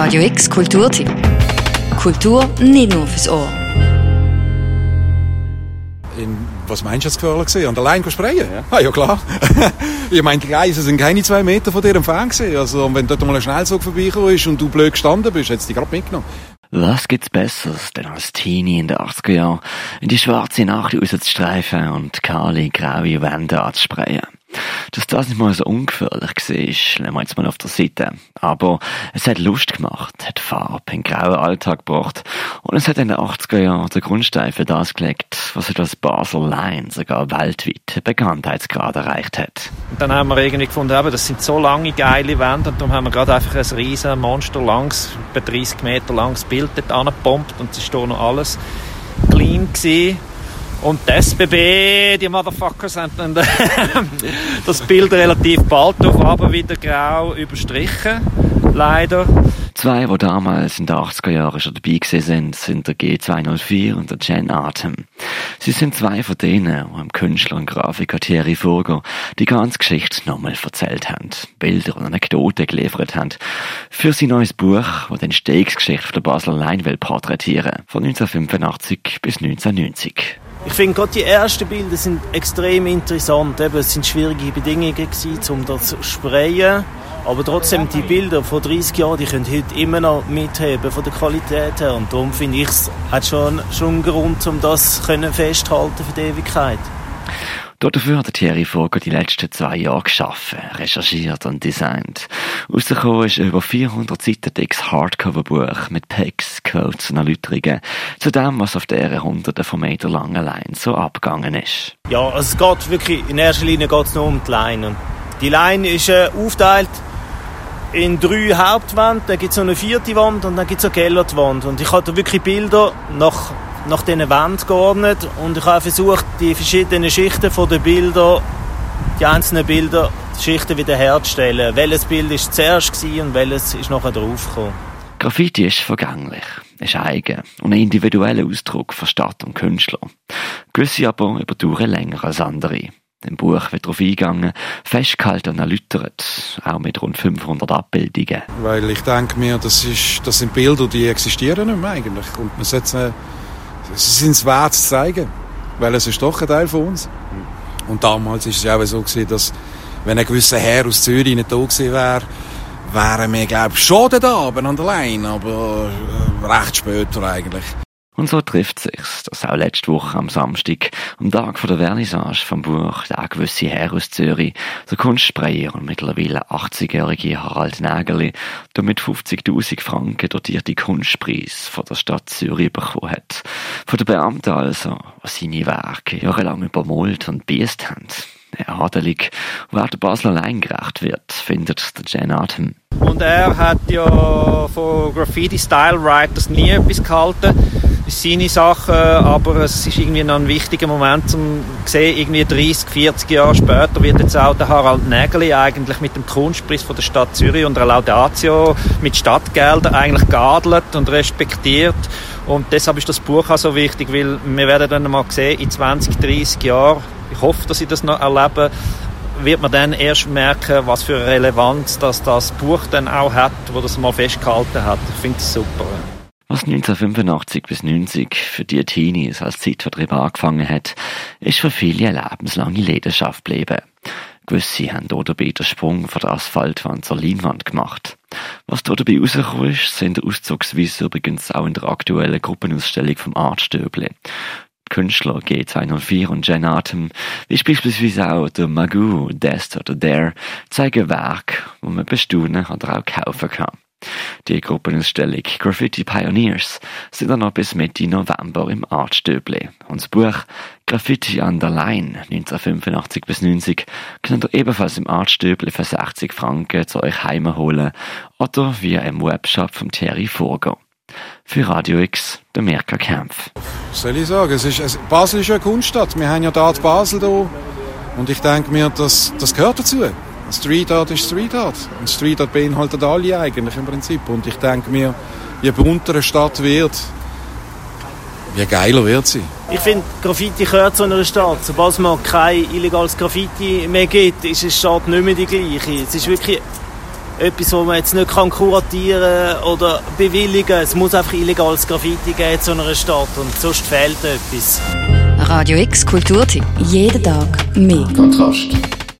Radio X Kulturtipp. Kultur nicht nur fürs Ohr. In, was meinst du jetzt gefährlich gewesen? An der Leine sprayen? Ja. Ah, ja klar. ich meine, die Gleise sind keine zwei Meter von dir entfernt gewesen. Also, wenn dort mal ein Schnellzug vorbeigekommen ist und du blöd gestanden bist, hättest du dich gerade mitgenommen. Was gibt's Besseres, denn als Teenie in den 80er Jahren in die schwarze Nacht rauszustreifen und kahle, graue Wände anzusprayen? Dass das nicht mal so ungefährlich war, lassen wir jetzt mal auf der Seite. Aber es hat Lust gemacht, hat Farbe in grauen Alltag gebracht und es hat in den 80er Jahren den Grundstein für das gelegt, was etwas Basel Line sogar weltweit Bekanntheitsgrad erreicht hat. Und dann haben wir irgendwie gefunden, eben, das sind so lange geile Wände und darum haben wir gerade einfach ein riesen Monster langs, etwa 30 Meter langes Bild dort angepumpt und es war noch alles clean gewesen. Und die SBB, die Motherfuckers, haben dann das Bild relativ bald auf wieder grau überstrichen. Leider. Zwei, die damals in den 80er Jahren schon dabei sind, sind der G204 und der Jen Atem. Sie sind zwei von denen, die dem Künstler und Grafiker Thierry Furger die ganze Geschichte nochmal erzählt haben, Bilder und Anekdoten geliefert haben, für sein neues Buch, das den Steigsgeschichte der Basler Line will porträtieren, von 1985 bis 1990. Ich finde gerade die ersten Bilder sind extrem interessant. Eben, es sind schwierige Bedingungen um das zu sprayen. Aber trotzdem, die Bilder von 30 Jahren, die können heute immer noch mitheben von der Qualität her. Und darum finde ich, es hat schon, schon einen Grund, um das können festhalten für die Ewigkeit. Dafür hat Thierry Vogel die letzten zwei Jahre geschaffen, recherchiert und designt. Rausgekommen ist über 400 Seiten dickes Hardcover-Buch mit Packs, Quotes und Erläuterungen zu dem, was auf der hunderten von Meter langen Line so abgegangen ist. Ja, also es geht wirklich, in erster Linie geht es nur um die Line. Die Line ist äh, aufgeteilt in drei Hauptwände, dann gibt es noch eine vierte Wand und dann gibt es eine Kellerwand. Und ich hatte wirklich Bilder nach nach diesen Wänden geordnet und ich habe versucht, die verschiedenen Schichten von den Bildern, die einzelnen Bilder, Schichten wiederherzustellen. Welches Bild war zuerst und welches ist nachher draufgekommen. Graffiti ist vergänglich, ist eigen und ein individueller Ausdruck von Stadt und Künstler. Gewisse aber überdauern länger als andere. Im Buch wird darauf eingegangen, festgehalten und erläutert, auch mit rund 500 Abbildungen. Weil ich denke mir, das, ist, das sind Bilder, die existieren nicht mehr eigentlich. Und man sollte sie sind es wert zu zeigen, weil es ist doch ein Teil von uns. Und damals ist es ja auch so gewesen, dass wenn ein gewisser Herr aus Zürich nicht da gewesen wäre, wären wir, glaube ich, schon da oben an der Leine, aber äh, recht später eigentlich. Und so trifft sich's, dass auch letzte Woche am Samstag, am Tag von der Vernissage vom Buch Der gewisse Herr aus Zürich, der Kunstsprayer und mittlerweile 80-jährige Harald Nägerli, der mit 50.000 Franken dotierte Kunstpreis von der Stadt Zürich bekommen hat. Von den Beamten also, die seine Werke jahrelang übermalt und biest haben. Adelig, wer der Basel allein gerecht wird, findet der Jen Atem. Und er hat ja von Graffiti Style Writers nie etwas gehalten seine Sachen, aber es ist irgendwie noch ein wichtiger Moment zum sehen, irgendwie 30, 40 Jahre später wird jetzt auch der Harald Nägeli eigentlich mit dem Kunstpreis von der Stadt Zürich und der Laudatio mit Stadtgeldern eigentlich geadelt und respektiert und deshalb ist das Buch auch so wichtig, weil wir werden dann mal sehen, in 20, 30 Jahren, ich hoffe, dass ich das noch erlebe, wird man dann erst merken, was für Relevanz das, das Buch dann auch hat, wo das mal festgehalten hat. Ich finde es super. Was 1985 bis 90 für die Teenies als Zeitvertreib angefangen hat, ist für viele eine lebenslange Leidenschaft geblieben. Gewisse haben dabei den Sprung von der Asphaltwand zur Leinwand gemacht. Was dabei rausgekommen ist, sind Auszugsweise übrigens auch in der aktuellen Gruppenausstellung vom Artstöble. Künstler G204 und Jen Atem, wie beispielsweise auch der Magoo, Dest oder Dare, zeigen Werke, wo man bestaunen oder auch kaufen kann. Die Gruppenausstellung Graffiti Pioneers sind dann noch bis Mitte November im Artstöble. Und das Buch Graffiti an der Line 1985 bis 90 könnt ihr ebenfalls im Artstöble für 60 Franken zu euch heimholen oder via im Webshop vom Thierry Furger. Für Radio X, der Mirka Kempf. Was soll ich sagen? Es ist, es, Basel ist eine Kunststadt. Wir haben ja da Basel da. Und ich denke mir, das, das gehört dazu. Street Art ist Street Art. Und Street Art beinhaltet alle eigentlich im Prinzip. Und ich denke mir, je bunter eine Stadt wird, je geiler wird sie. Ich finde, Graffiti gehört zu einer Stadt. Sobald es mal kein illegales Graffiti mehr gibt, ist eine Stadt nicht mehr die gleiche. Es ist wirklich etwas, was man jetzt nicht kann kuratieren oder bewilligen. Es muss einfach illegales Graffiti geben in so einer Stadt und sonst fehlt etwas. Radio X Kulturtipp. Jeden Tag mehr. Kontrast.